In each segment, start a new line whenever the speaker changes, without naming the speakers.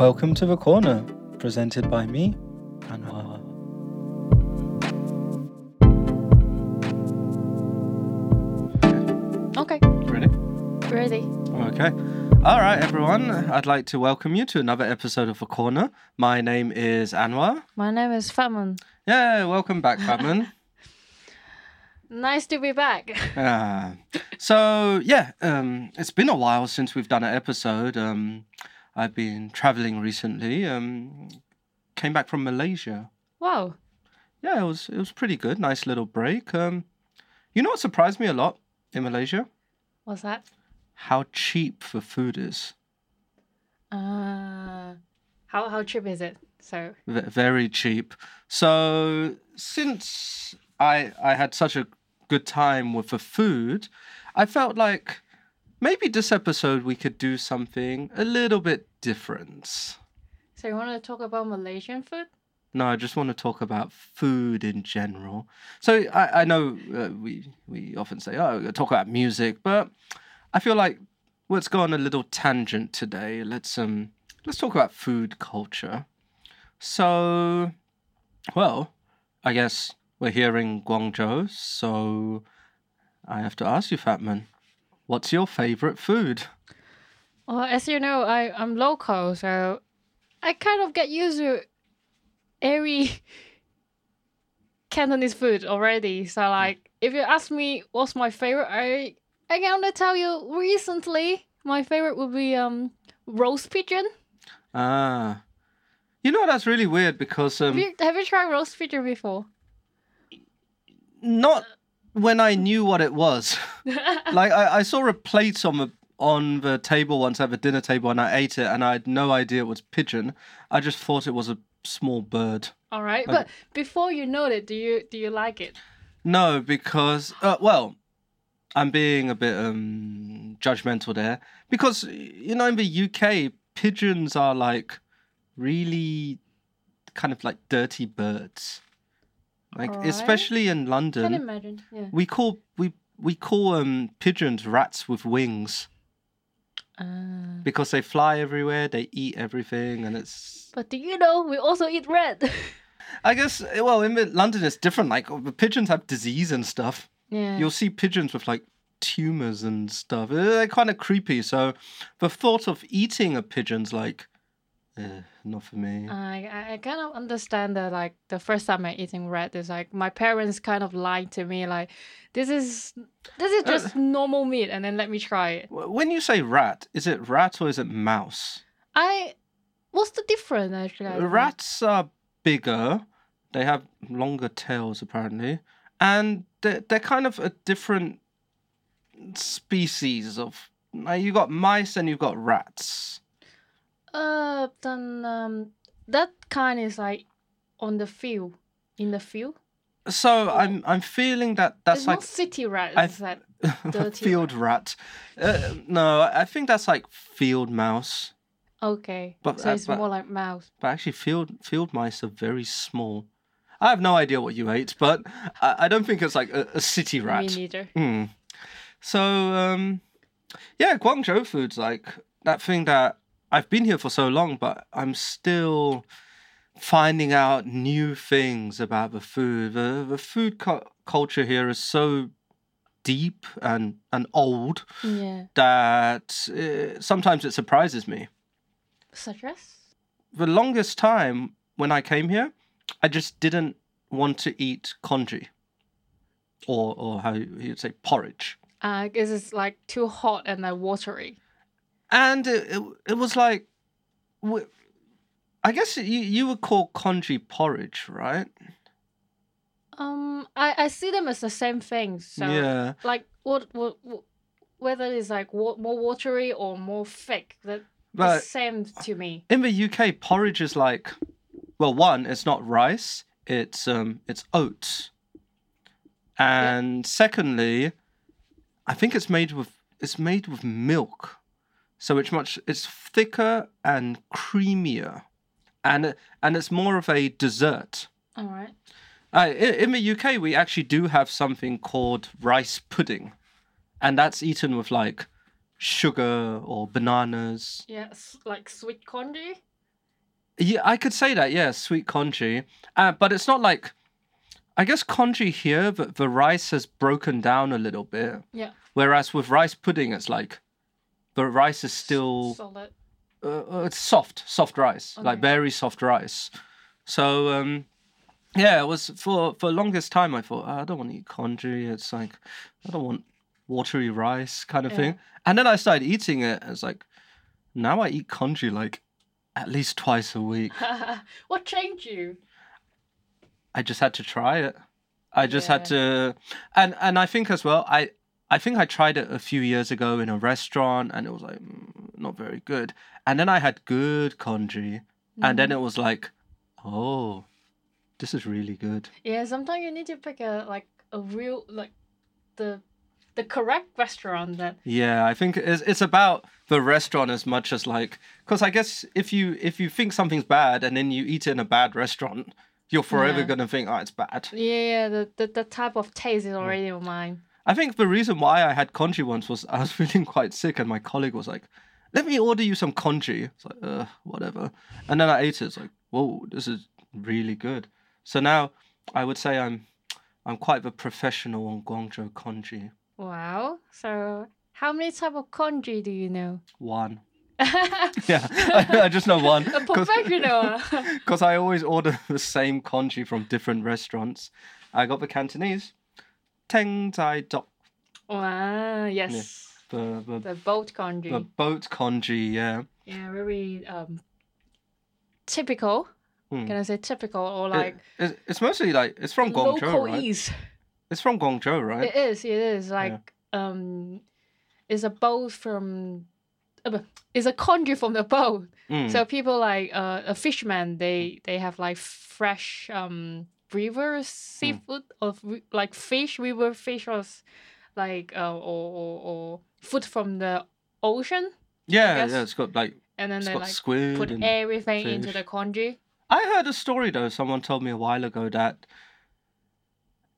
Welcome to the corner, presented by me, Anwar.
Okay,
Ready?
ready.
Okay. All right, everyone. I'd like to welcome you to another episode of The Corner. My name is Anwar.
My name is Fatmun.
Yeah, welcome back, Fatmun.
Nice to be back.
Ah. so yeah, um, it's been a while since we've done an episode. Um, I've been traveling recently. Um, came back from Malaysia.
Wow.
Yeah, it was it was pretty good. Nice little break. Um, you know what surprised me a lot in Malaysia?
What's that?
How cheap the food is.
Uh, how how cheap is it? So
V- very cheap. So since I I had such a good time with the food, I felt like maybe this episode we could do something a little bit different.
so you want to talk about Malaysian food?
No, I just want to talk about food in general. So I, I know uh, we we often say, oh, talk about music, but I feel like let's go on a little tangent today. Let's um let's talk about food culture. So, well, I guess we're here in Guangzhou, so I have to ask you, Fatmun, what's your favorite food?
Well, as you know, I I'm local, so I kind of get used to every Cantonese food already. So like, if you ask me what's my favorite, I I can only tell you recently my favorite would be um roast pigeon.
Ah, you know that's really weird because um.
Have you have you tried roast pigeon before?
not when I knew what it was. like I, I saw a plate on the on the table once at the dinner table and I ate it and I had no idea it was pigeon. I just thought it was a small bird.
All right,
Okay.
but before you know it, do you do you like it?
No, because uh, well, I'm being a bit um judgmental there because you know in the UK pigeons are like really kind of like dirty birds. Like
Alright.
especially in London.
Can imagine. Yeah.
We call we we call um pigeons rats with wings
Uh,
because they fly everywhere, they eat everything, and it's.
but do you know we also eat red?
I guess well in London it's different. Like the pigeons have disease and stuff.
yeah.
You'll see pigeons with like tumors and stuff. They're kind of creepy. So the thought of eating a pigeon's like, eh, not for me.
I I- kind of understand that like the first time I eating red is like my parents kind of lied to me like this is this is
Uh,
just normal meat and then let me try it.
When you say rat, is it rat or is it mouse?
I what's the difference actually? I don't know.
Rats are bigger. They have longer tails, apparently, and they're, they're kind of a different species of. Like you got mice and you've got rats.
Uh, then um, that kind is like on the field, in the field.
So I'm I'm feeling that that's
it's
like
not city rat.
I
It's that dirty
field rat. Uh, no, I I think that's like field mouse.
okay.
But-
so
uh,
it's
but-
more like mouse.
But actually, field field mice are very small. I have no idea what you ate, but I, I don't think it's like a, a city rat.
Me neither.
Hmm. So um, yeah, Guangzhou food's like that thing that I've been here for so long, but I'm still finding out new things about the food. The the food cu- culture here is so deep and and old
Yeah.
that uh, sometimes it surprises me.
Such as.
The longest time when I came here, I just didn't want to eat congee, or or how you'd say porridge.
Uh, because it's like too hot and like watery.
And it, it, it was like I guess you, you would call congee porridge right
Um, I, I see them as the same thing. So
yeah
like what what, what whether it's like wa- more watery or more thick, that
but
the same to me.
in the uk porridge is like well one it's not rice it's um it's oats and secondly i think it's made with it's made with milk so it's much it's thicker and creamier and and it's more of a dessert
All right.
Uh, in, in the UK, we actually do have something called rice pudding, and that's eaten with like sugar or bananas.
Yes, like sweet congee.
Yeah, I could say that. Yeah, sweet congee. Uh, but it's not like. I guess congee here, but the rice has broken down a little bit.
Yeah.
Whereas with rice pudding, it's like the rice is still
Solid.
uh, uh, it's soft, soft rice, like very soft rice. So um, yeah, it was for for longest time. I thought "Oh, I don't want to eat congee. It's like I don't want watery rice kind of
Yeah.
thing. And then I started eating it. It's like now I eat congee like at least twice a week.
what changed you?
I just had to try it. I just had to, and and I think as well. I I think I tried it a few years ago in a restaurant, and it was like mm, not very good. And then I had good congee, and then it was like, oh, this is really good.
Yeah, sometimes you need to pick a like a real like the the correct restaurant that
Yeah, I think it's it's about the restaurant as much as like, because I guess if you if you think something's bad and then you eat it in a bad restaurant, you're forever
Yeah.
gonna think, oh, it's bad.
yeah, yeah the, the the type of taste
Mm.
is already on mine.
I think the reason why I had congee once was I was feeling quite sick, and my colleague was like, "Let me order you some congee." It's like, uh, whatever. And then I ate it. It's like, whoa, this is really good. So now I would say I'm, I'm quite the professional on Guangzhou congee.
Wow. So how many type of congee do you know?
One. Yeah, I, I just know one.
A professional.
Because I always order the same congee from different restaurants. I got the Cantonese, Teng Zai Dok,
wow. Yes.
the the,
The boat congee.
the boat congee. Yeah.
Yeah, very um typical.
Hmm.
Can I say typical or
It-
like
it's, it's mostly like it's from Guangzhou, right?
ease?
It's from Guangzhou, right?
It is. It is like um, it's a boat from. Uh, it's a congee from the boat.
Mm.
So people like uh, a fisherman, they they have like fresh um river seafood or like fish, river fish or like uh, or, or or food from the ocean,
yeah, yeah, it's got like
and then they like
squid
put everything into the congee.
I heard a story though. Someone told me a while ago that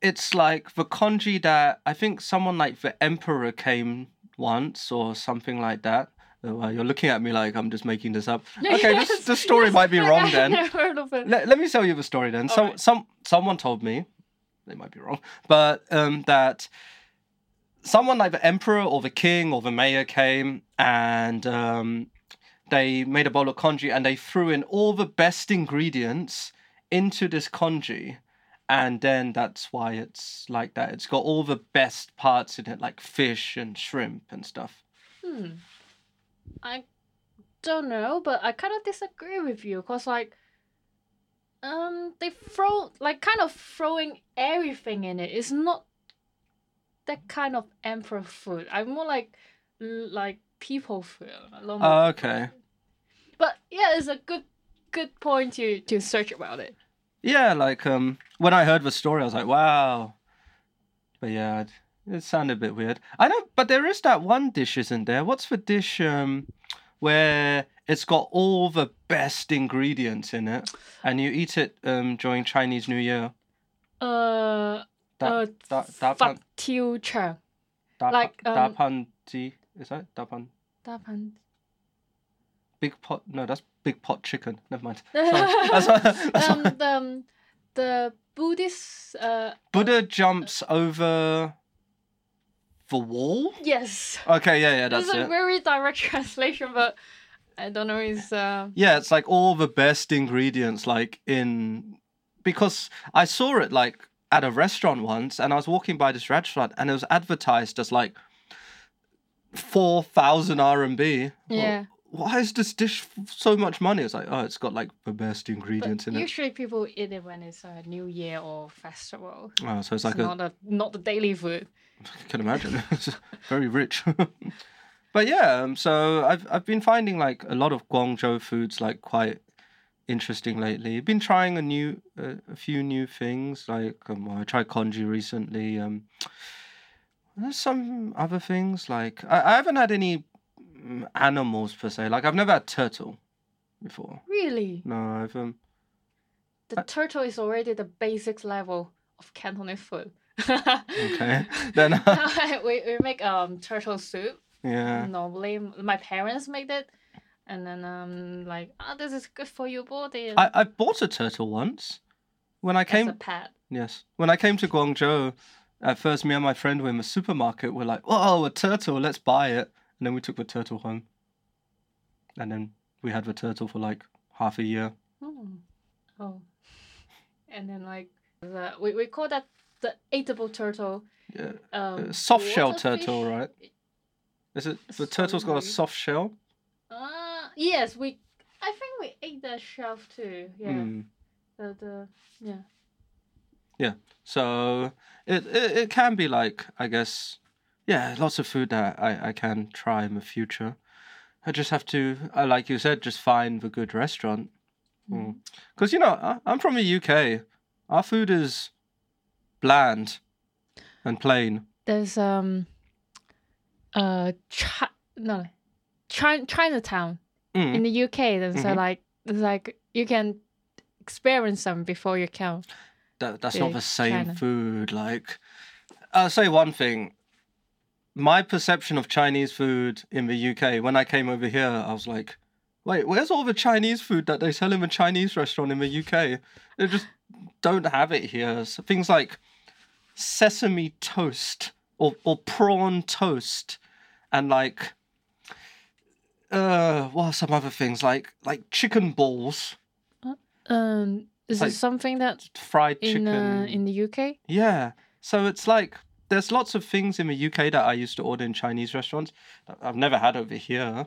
it's like the congee that I think someone like the emperor came once or something like that. Oh, well, you're looking at me like I'm just making this up. Okay, this
Yes,
this story
yes,
might be wrong then.
never heard of it.
Let, let me tell you the story then. So
Alright.
some someone told me, they might be wrong, but um, that someone like the emperor or the king or the mayor came and um, they made a bowl of congee and they threw in all the best ingredients into this congee. And then that's why it's like that. It's got all the best parts in it, like fish and shrimp and stuff.
Hmm. I don't know, but I kind of disagree with you because like, um, they throw like kind of throwing everything in it. It's not that kind of emperor food. I'm more like like people food. a lot more
Oh, okay.
But yeah, it's a good good point to to search about it.
Yeah, like um, when I heard the story, I was like, wow. But yeah, it, sounded a bit weird. I know, but there is that one dish, isn't there? What's the dish um, where it's got all the best ingredients in it, and you eat it um during Chinese New Year?
Uh,
Da,
uh,
da, da pan,
Fat Tiu Chang.
da,
like,
pa, da
um,
pan ji, is that da pan?
Da pan.
Big pot? No, that's big pot chicken. Never mind. That's what- that's
um,
what-
the, um, the Buddhist uh
Buddha jumps over the wall.
yes.
Okay, yeah, yeah, that's
it's a
it.
very direct translation, but I don't know. It's uh
Yeah, it's like all the best ingredients, like in because I saw it like at a restaurant once, and I was walking by this restaurant, and it was advertised as like four thousand RMB. Well,
yeah.
why is this dish f- so much money? It's like, oh, it's got like the best ingredients
But
in it.
usually people eat it when it's a New Year or festival.
Oh, so it's
It's
like a,
not a not the daily food.
I can imagine. It's very rich. but yeah, um, so I've I've been finding like a lot of Guangzhou foods like quite interesting lately. I've been trying a new uh, a few new things like um, I tried congee recently. Um, there's some other things like I, I haven't had any mm, animals per se. Like I've never had turtle before.
Really,
No, I've um
the
Uh,
turtle is already the basic level of Cantonese food.
Okay then
we, we make um turtle soup.
yeah
Normally, my parents make it. and then um like oh this is good for your body.
I, I bought a turtle once when I came.
as a pet.
Yes, when I came to Guangzhou, at first me and my friend were in the supermarket. We're like, "Oh, a turtle! Let's buy it!" And then we took the turtle home, and then we had the turtle for like half a year.
Oh. oh. And then like the, we we call that the eatable turtle.
Yeah,
Um,
uh, soft shell turtle, right? Is it the turtle's got a soft shell?
Uh yes, we. I think we ate that shell too. Yeah.
Mm.
The the yeah. Yeah.
So it, it it can be like I guess, yeah, lots of food that I I can try in the future. I just have to, uh, like you said, just find the good restaurant.
Mm.
Because you know I, I'm from the UK. Our food is bland and plain.
There's um. Uh, Chi- no, China Chinatown
Mm.
in the UK. There's uh,
Mhm.
like there's like you can experience them before you come.
That, that's not the same
China.
food. Like, I'll say one thing. My perception of Chinese food in the UK, when I came over here, I was like, wait, where's all the Chinese food that they sell in the Chinese restaurant in the UK? They just don't have it here. So things like sesame toast or, or prawn toast and like, uh, what are some other things? Like, like chicken balls,
Um, is
Like
it something that
fried
in
chicken.
uh, in the UK?
Yeah. So it's like there's lots of things in the UK that I used to order in Chinese restaurants that I've never had over here.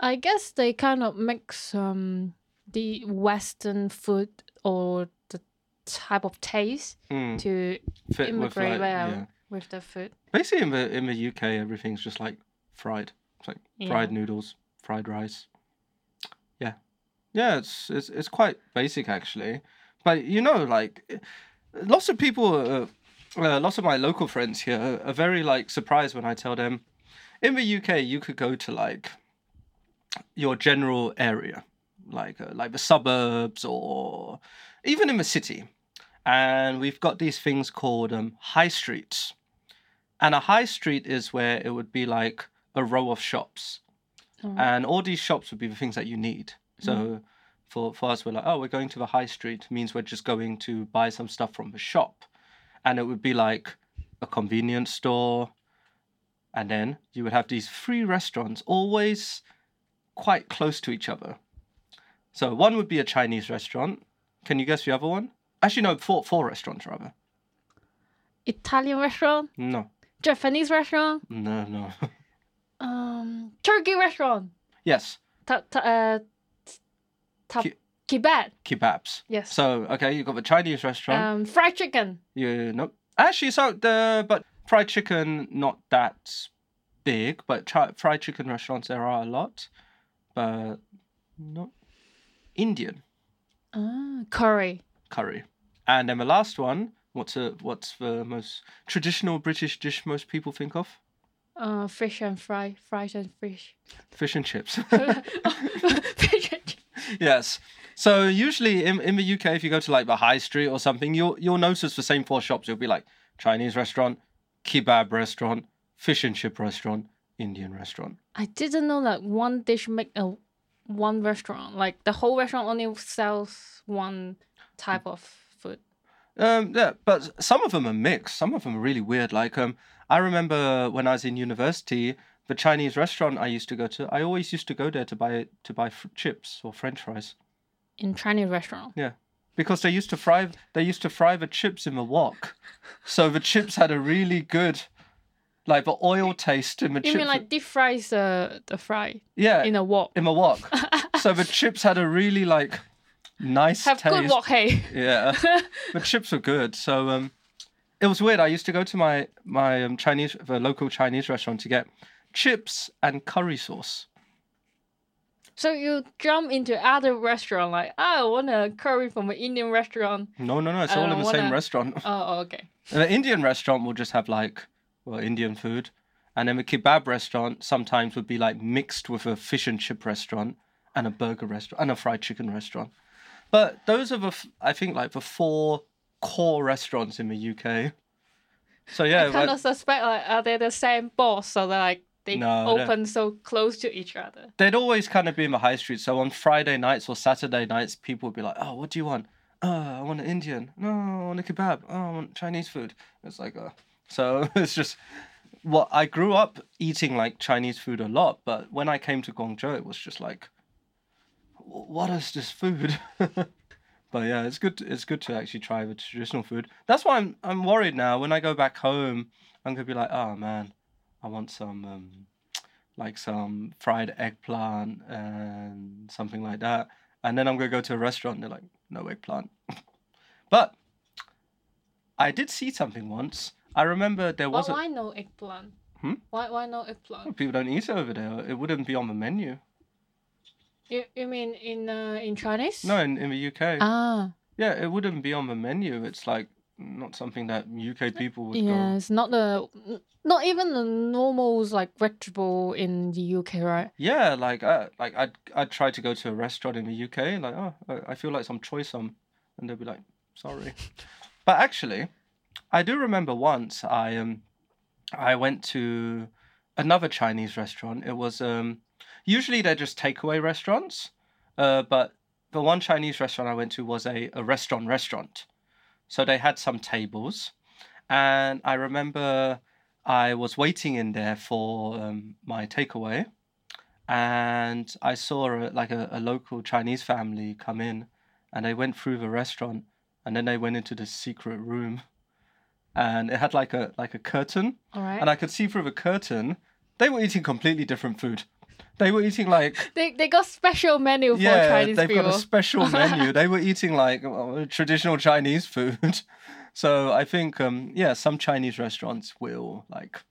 I guess they kind of mix um the Western food or the type of taste
Mm,
to
fit with
immigrate
like,
well
yeah.
with the food.
Basically in the in the UK everything's just like fried. It's like fried noodles, fried rice. Yeah. Yeah, it's it's it's quite basic actually. But you know like lots of people uh, uh, lots of my local friends here are very like surprised when I tell them in the UK you could go to like your general area like uh, like the suburbs or even in the city and we've got these things called um, high streets. And a high street is where it would be like a row of shops.
Oh.
and all these shops would be the things that you need. So for, for us we're like oh we're going to the high street means we're just going to buy some stuff from the shop. And it would be like a convenience store. And then you would have these three restaurants always quite close to each other. So one would be a chinese restaurant. Can you guess the other one actually no four four restaurants rather.
Italian restaurant,
no.
Japanese restaurant,
no no.
Um, Turkey restaurant,
yes.
Ta- ta- uh, ta-
Ki-
kebab.
kebabs.
Yes.
so okay you've got the chinese restaurant.
Um, fried chicken.
You no, actually, so the but fried chicken not that big, but chi- fried chicken restaurants there are a lot, but not Indian.
Ah, curry.
Curry. And then the last one, what's a, what's the most traditional British dish most people think of?
Uh, fish and fry, fries and fish.
Fish and chips.
fish and chips.
yes. So usually in, in the UK, if you go to like the high street or something, you'll you'll notice the same four shops. You'll be like Chinese restaurant, kebab restaurant, fish and chip restaurant, Indian restaurant.
I didn't know that one dish make a one restaurant. Like the whole restaurant only sells one type of food.
Um, yeah, but some of them are mixed. Some of them are really weird. Like um, I remember when I was in university, the Chinese restaurant I used to go to, I always used to go there to buy to buy chips or French fries
In Chinese restaurant.
Yeah, because they used to fry they used to fry the chips in the wok, so the chips had a really good, like the oil taste in the
You
chips.
mean like deep fries the the fry
yeah,
in a wok?
in a wok. so the chips had a really like nice
Have
taste.
good wok, hey.
Yeah. the chips were good. So um, it was weird. I used to go to my my um, Chinese, the local Chinese restaurant to get chips and curry sauce.
so you jump into other restaurant like "Ah, I want a curry from an Indian restaurant.
No, no, no. It's all in the same
wanna-
restaurant.
Oh, oh, okay.
the Indian restaurant will just have like well Indian food, and then the kebab restaurant sometimes would be like mixed with a fish and chip restaurant and a burger restaurant and a fried chicken restaurant. But those are the I think like the four core restaurants in the UK. So yeah,
I kind of suspect like are they the same boss? So they're like they
No,
open so close to each other.
They'd always kind of be in the high street. So on Friday nights or Saturday nights, people would be like, "Oh, what do you want? Oh, I want an Indian. No, I want a kebab. Oh, I want Chinese food." It's like, uh, so it's just what I grew up eating like Chinese food a lot, but when I came to Guangzhou, it was just like, "Wh- what is this food? but yeah, it's good. It's good to actually try the traditional food. That's why I'm I'm worried now. When I go back home, I'm gonna be like, oh man, I want some um, like some fried eggplant and something like that. And then I'm gonna go to a restaurant. and They're like, no eggplant. but I did see something once. I remember there was a
why no eggplant?
Hmm?
Why why no eggplant?
people don't eat it over there. It wouldn't be on the menu.
You, you mean in uh, in Chinese?
No, in, in the UK.
Ah,
Yeah, it wouldn't be on the menu. It's like not something that UK people would
yeah.
go.
It's not the not even the normal like vegetable in the UK, right?
Yeah, like I like I'd I'd try to go to a restaurant in the UK, like oh I, feel like some choy sum, and they'd be like sorry, but actually, I do remember once I um I went to another Chinese restaurant. It was um usually they're just takeaway restaurants, uh but the one Chinese restaurant I went to was a, a restaurant restaurant, so they had some tables, and I remember I was waiting in there for um, my takeaway and I saw a, like a, a local Chinese family come in, and they went through the restaurant, and then they went into the secret room, and it had like a like a curtain,
right.
and I could see through the curtain. They were eating completely different food. They were eating like
They they got special menu for
yeah,
Chinese
they've
people.
got a special menu. they were eating like uh, traditional Chinese food. So I think um yeah, some Chinese restaurants will like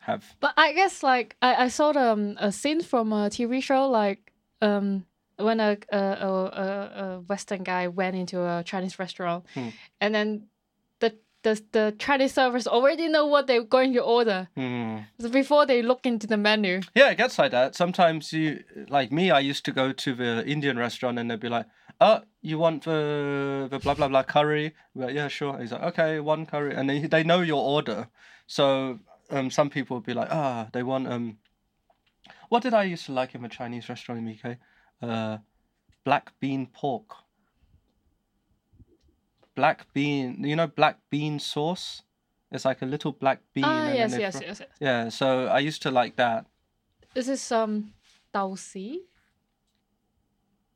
have
But I guess like I, I saw the, um, a scene from a TV show like um when a a, a, a, a Western guy went into a Chinese restaurant
Hmm.
and then the the Chinese servers already know what they're going to order so before they look into the menu.
Yeah, it gets like that. Sometimes you, like me, I used to go to the Indian restaurant and they'd be like, "Oh, you want the the blah blah blah curry?" Like, yeah, sure. He's like, "Okay, one curry," and they they know your order. So um, some people would be like, "Ah, they want um." What did I used to like in a Chinese restaurant in the UK? Uh, black bean pork. Black bean, you know, black bean sauce. It's like a little black bean.
ah
and
yes yes
fry-
yes yes.
Yeah, so I used to like that.
This is um Dao Si.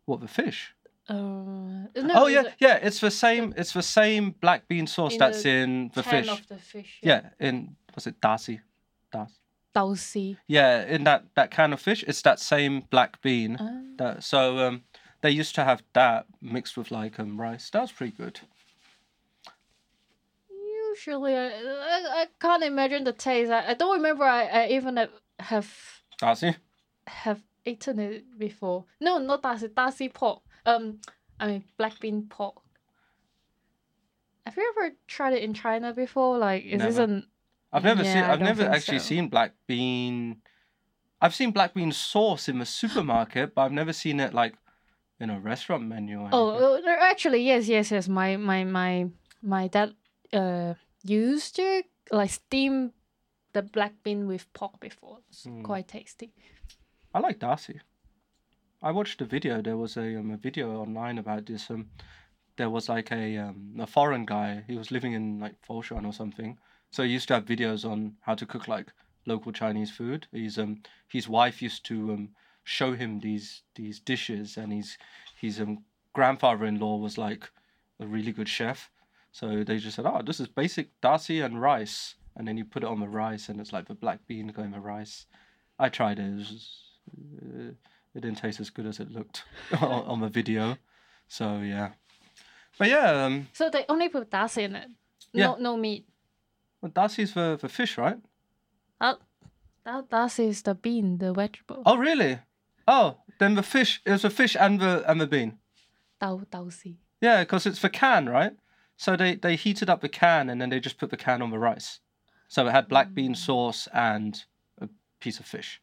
What the fish?
Uh, no,
oh yeah, yeah. It's the same. It's the same black bean sauce
In
that's
the
in the fish.
of the fish.
Yeah, in was it Darcy? Das.
Dao
Yeah, in that that can of fish, it's that same black bean.
Ah.
That so um, they used to have that mixed with like um rice. That was pretty good.
Usually, I, I, I can't imagine the taste. I, I don't remember I, I even have- have
Darcy.
have eaten it before. No, not dasi, dasi pork. Um, I mean black bean pork. Have you ever tried it in China before? Like, is this an
I've never seen.
Yeah, I
I've never actually
so.
seen black bean. I've seen black bean sauce in the supermarket, but I've never seen it like in a restaurant menu.
Oh, actually, yes, yes, yes. My my my my dad uh used to like steam the black bean with pork before. It's
Hmm.
quite tasty.
I like Darcy. I watched a video. There was a um, a video online about this. Um, there was like a um, a foreign guy. He was living in like Foshan or something. So he used to have videos on how to cook like local Chinese food. He's um his wife used to um show him these these dishes, and his his um grandfather-in-law was like a really good chef. So they just said, "Oh, this is basic Darcy and rice," and then you put it on the rice, and it's like the black bean going the rice. I tried it. It, was just, uh, it didn't taste as good as it looked on, on the video. So yeah, but yeah, um,
So they only put dasi in it.
Yeah.
No, no meat.
well, Darcy's for for fish, right?
That that dasi is the bean, the vegetable.
Oh really? Oh, then the fish is the fish and the and the bean.
Dao dao si.
Yeah, because it's for can, right? So they they heated up the can and then they just put the can on the rice. So it had black bean sauce and a piece of fish.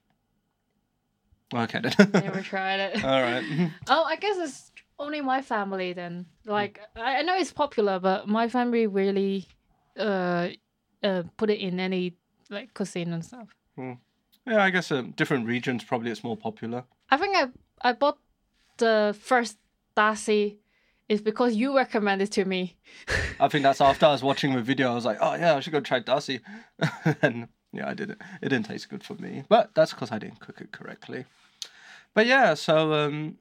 Okay then.
Never tried it.
All right.
Oh, I guess it's only my family then. Like I, I know it's popular, but my family really uh uh put it in any like cuisine and stuff.
Yeah, I guess um, different regions probably it's more popular.
I think I I bought the first Darcy is because you recommended to me.
I think that's after I was watching the video. I was like, oh yeah, I should go try Darcy, and yeah, I didn't. It didn't taste good for me, but that's because I didn't cook it correctly. But yeah, so um,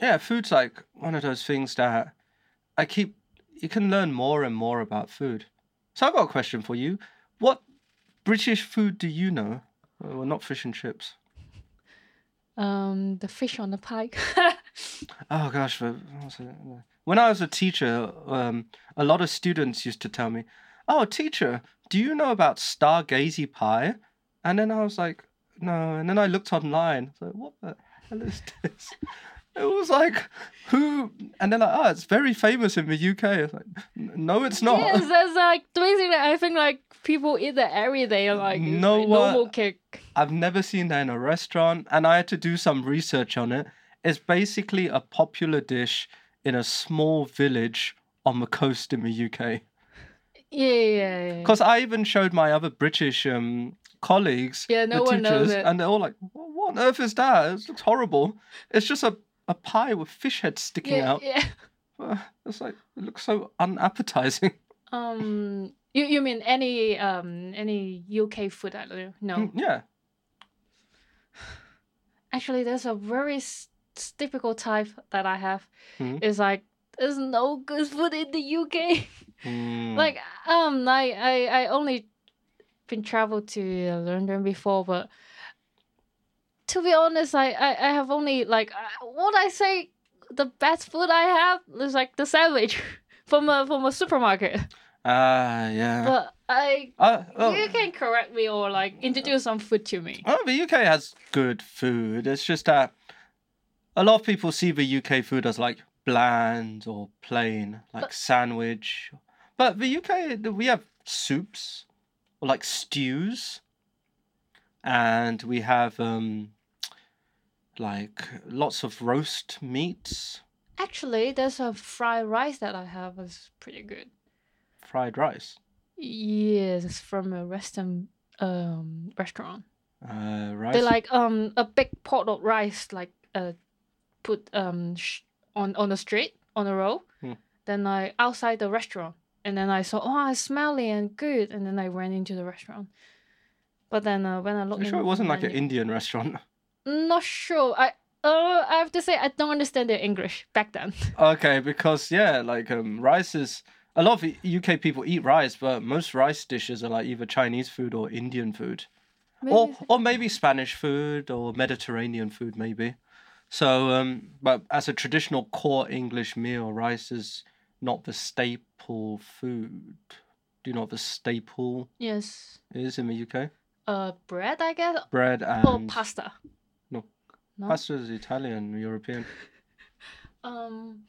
yeah, food's like one of those things that I keep. You can learn more and more about food. So I've got a question for you. What British food do you know? Well, not fish and chips.
Um, the fish on the pike.
Oh gosh, what was it? When I was a teacher, um, a lot of students used to tell me, "Oh, teacher, do you know about stargazy pie?" And then I was like, "No." And then I looked online. So what the hell is this? It was like, who? And then like, oh, it's very famous in the UK. It's like, no, it's not.
yes, that's like basically I think like people eat that every day. Like
No
like normal cake.
I've never seen that in a restaurant, and I had to do some research on it. It's basically a popular dish in a small village on the coast in the UK.
Yeah, yeah, yeah.
Because I even showed my other British um, colleagues,
Yeah, no
the
one knows
teachers,
it.
and they're all like, "What on earth is that? It looks horrible. It's just a, a pie with fish heads sticking
yeah,
out.
yeah.
It's like it looks so unappetizing.
Um, you you mean any um any UK food? I don't know. No,
Mm, yeah.
actually, there's a very typical type that I have.
Mhm.
It's like there's no good food in the UK.
Mm.
like um, I I I only been traveled to London before, but to be honest, I I, I have only like uh, what I say the best food I have is like the sandwich from a from a supermarket.
Ah, yeah.
But I
Uh, oh,
you can correct me or like introduce some food to me.
oh, the UK has good food. It's just that a lot of people see the UK food as like bland or plain, like
But-
sandwich. But the UK, we have soups or like stews, and we have um like lots of roast meats,
Actually, there's a fried rice that I have is pretty good.
fried rice.
Yes, it's from a Western um restaurant.
Uh, rice.
They like um a big pot of rice like uh put um sh- on on the street on the road.
Hmm.
Then I outside the restaurant and then I saw oh it's smelly and good and then I ran into the restaurant. But then uh, when I looked
I'm sure it wasn't like an Indian restaurant.
not sure. I uh I have to say I don't understand their English back then.
Okay, because yeah, like um, rice is a lot of UK people eat rice, but most rice dishes are like either Chinese food or Indian food, or or maybe Spanish food or Mediterranean food, maybe. So, um, but as a traditional core English meal, rice is not the staple food. Do you know what the staple
yes.
is in the UK?
Uh bread I guess
Bread and
or pasta.
No. Pasta is Italian, European.
Um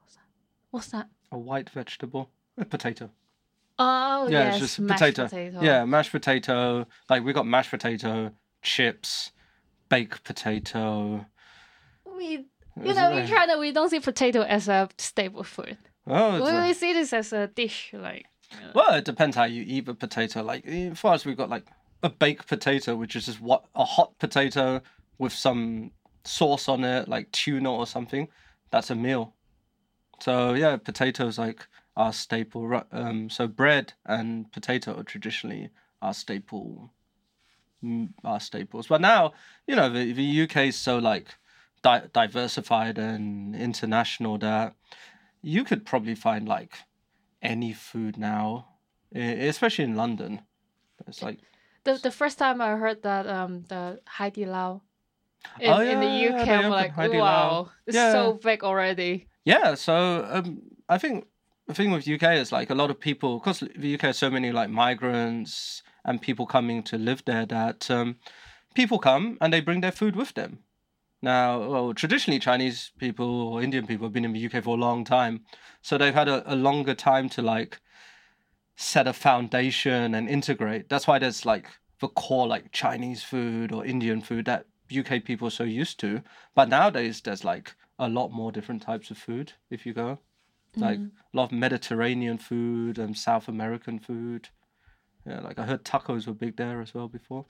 what's that? What's that?
A white vegetable, a potato.
Oh
Yeah,
yes,
it's just
mashed
potato.
potato.
Yeah, mashed potato. Like we got mashed potato, chips, baked potato.
We you know in
a-
China we don't see potato as a staple food.
Oh, it's
We,
a-
see this as a dish like
well, it depends how you eat the potato. Like as far as we've got like a baked potato, which is just what a hot potato with some sauce on it, like tuna or something. That's a meal. So yeah, potatoes like our staple. Um, so bread and potato are traditionally our staple, mm, our staples. But now, you know, the, the UK is so like di- diversified and international that you could probably find like any food now, especially in London. It's like
the the first time I heard that um the Haidi Lao in,
Oh,
in the
yeah,
UK, I'm like,
Haidi Lao.
wow, it's
Yeah.
so big already.
Yeah, so um, I think the thing with UK is like a lot of people, because the UK has so many like migrants and people coming to live there, that um, people come and they bring their food with them. Now, well, traditionally Chinese people or Indian people have been in the UK for a long time, so they've had a, a longer time to like set a foundation and integrate. That's why there's like the core like Chinese food or Indian food that UK people are so used to. But nowadays there's like a lot more different types of food if you go. Like
Mm.
a lot of Mediterranean food and South American food. Yeah, like I heard tacos were big there as well before.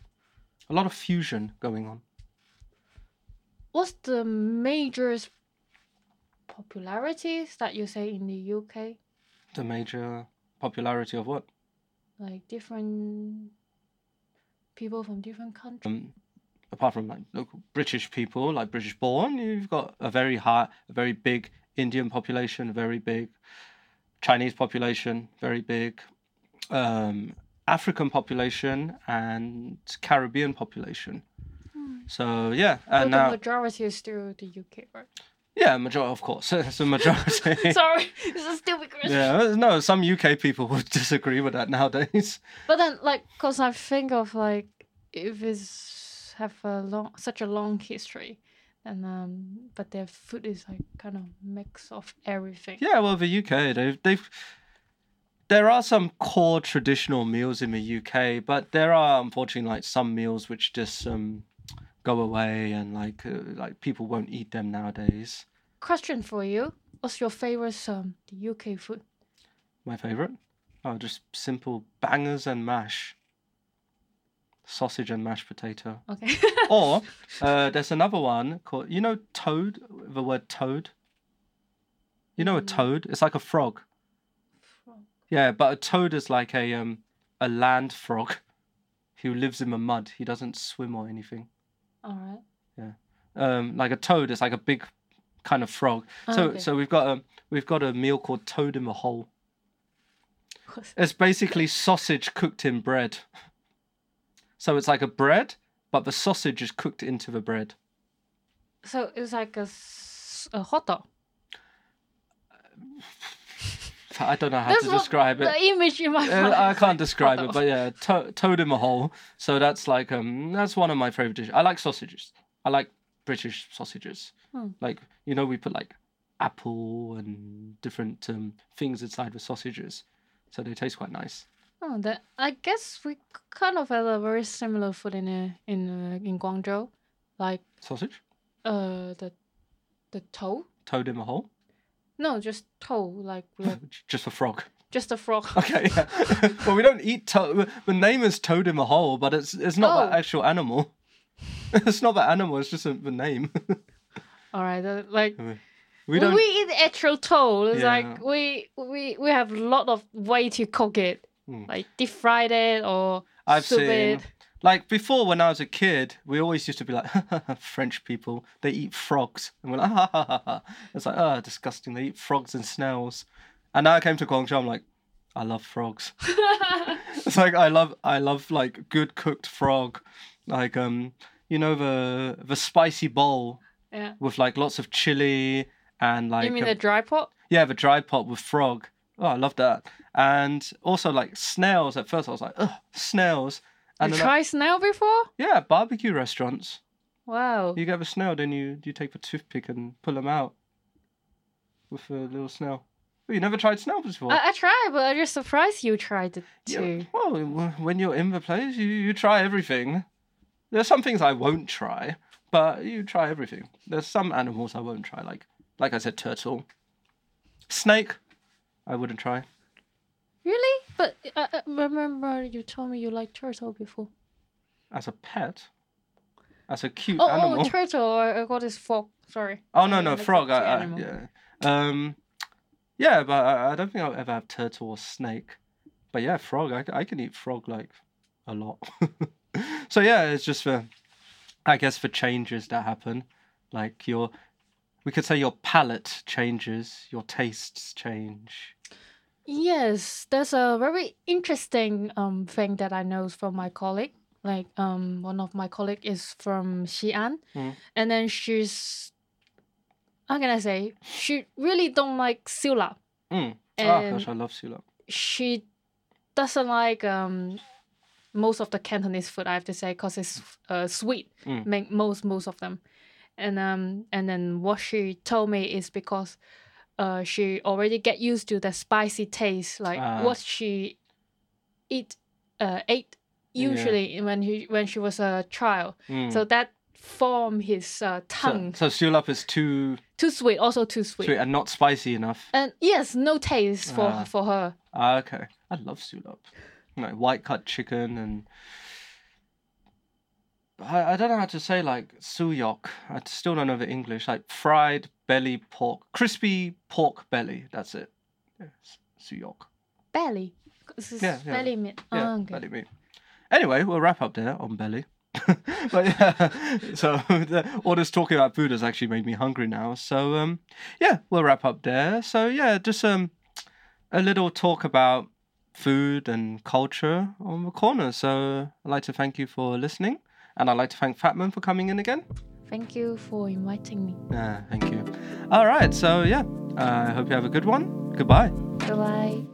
A lot of fusion going on.
What's the major popularities that you say in the UK?
The major popularity of what?
Like different people from different countries.
Um, apart from like local British people, like British born, you've got a very high, a very big Indian population, very big Chinese population, very big um, African population, and Caribbean population. So yeah, and
the
now
majority is still the UK, right?
yeah, majority of course, it's a majority.
Sorry, it's a stupid question.
yeah, no, some UK people would disagree with that nowadays.
But then, like, cause I think of like if it's have a long, such a long history, and um, but their food is like kind of mix of everything.
Yeah, well, the UK, they've they've there are some core traditional meals in the UK, but there are unfortunately like some meals which just um go away and like uh, like people won't eat them nowadays.
Question for you: What's your favorite um the UK food?
My favorite, oh, just simple bangers and mash, sausage and mashed potato.
Okay.
or uh, there's another one called you know toad. The word toad. You know a
Mm.
toad? It's like a frog. frog. Yeah, but a toad is like a um a land frog who lives in the mud. He doesn't swim or anything.
All right.
Um, like a toad is like a big kind of frog. So
Okay.
so we've got a we've got a meal called toad in the hole. It's basically sausage cooked in bread. So it's like a bread, but the sausage is cooked into the bread.
So it's like a, a hot dog.
I don't know how
That's
to describe it.
The image in my
Uh,
mind.
I can't describe it, but yeah, to- toad in the hole. So that's like um, that's one of my favorite dishes. I like sausages. I like British sausages.
Hmm.
Like you know, we put like apple and different um, things inside the sausages, so they taste quite nice.
Oh, that I guess we kind of had a very similar food in uh, in uh, in Guangzhou, like
Sausage,
uh the the toe.
toad in the hole,
No, just toe. Like
just a frog.
just a frog.
Okay, yeah. well, we don't eat toad. The name is toad in the hole, but it's it's not
Oh.
the actual animal. it's not the animal. It's just a, the name.
All right, uh, like
we don't.
we eat actual toe, it's
Yeah.
like we we we have a lot of way to cook it,
Hmm.
like deep fried it or
I've
soup
seen
it.
Like before when I was a kid, we always used to be like French people they eat frogs, and we're like ha ha ha ha. It's like oh disgusting. They eat frogs and snails, and now I came to Guangzhou. I'm like, I love frogs. It's like I love I love like good cooked frog, like um you know the the spicy bowl
yeah.
with like lots of chili and like
you mean
um,
the dry pot?
yeah the dry pot with frog. Oh, I love that. And also like snails. At first I was like, ugh, snails. And
you
I-
tried snail before?
yeah, barbecue restaurants.
Wow.
You get the snail, then you you take the toothpick and pull them out with a little snail. Oh, you never tried snail before?
I, I tried, but I'm just surprised you tried it
Yeah,
too.
Well, when you're in the place, you, you try everything. There's some things I won't try, but you try everything. There's some animals I won't try, like like I said, turtle, snake. I wouldn't try.
Really? But I I remember you told me you liked turtle before.
As a pet, as a cute
Oh,
animal.
oh, turtle! I, I got this frog. Sorry.
Oh no no frog. I, I, yeah. Um, yeah, but I, I don't think I'll ever have turtle or snake. But yeah, frog. I can eat frog like a lot. so yeah, it's just for, I guess for changes that happen, like your, we could say your palate changes, your tastes change.
Yes, there's a very interesting um thing that I know from my colleague. Like um one of my colleague is from Xi'an,
Mm.
and then she's how can I say she really don't like siulap.
Mm. Ah,
And
gosh, I love sulap.
she doesn't like um most of the Cantonese food. I have to say because it's uh sweet.
Mm.
Make most most of them, and um and then what she told me is because uh she already get used to the spicy taste like
Ah.
what she eat uh ate
Yeah.
usually when he when she was a child.
Mm.
So that form his uh, tongue
so sulap is too
too sweet, also too sweet.
sweet and not spicy enough.
And yes, no taste for
Ah.
for her.
Ah, okay. I love sulap. Like white cut chicken and I, I don't know how to say like suyok. I still don't know the English. Like fried belly pork, crispy pork belly. That's it. Yeah, suyok.
Belly. This is
Yeah, yeah.
belly meat.
Yeah,
oh, okay.
belly meat. Anyway, we'll wrap up there on belly. but yeah, so the, all this talking about food has actually made me hungry now. So um, yeah, we'll wrap up there. So yeah, just um, a little talk about food and culture on the corner. So I'd like to thank you for listening, and I'd like to thank Fatmun for coming in again.
Thank you for inviting me.
Uh, thank you. All right, so yeah, uh, I hope you have a good one. Goodbye.
Goodbye.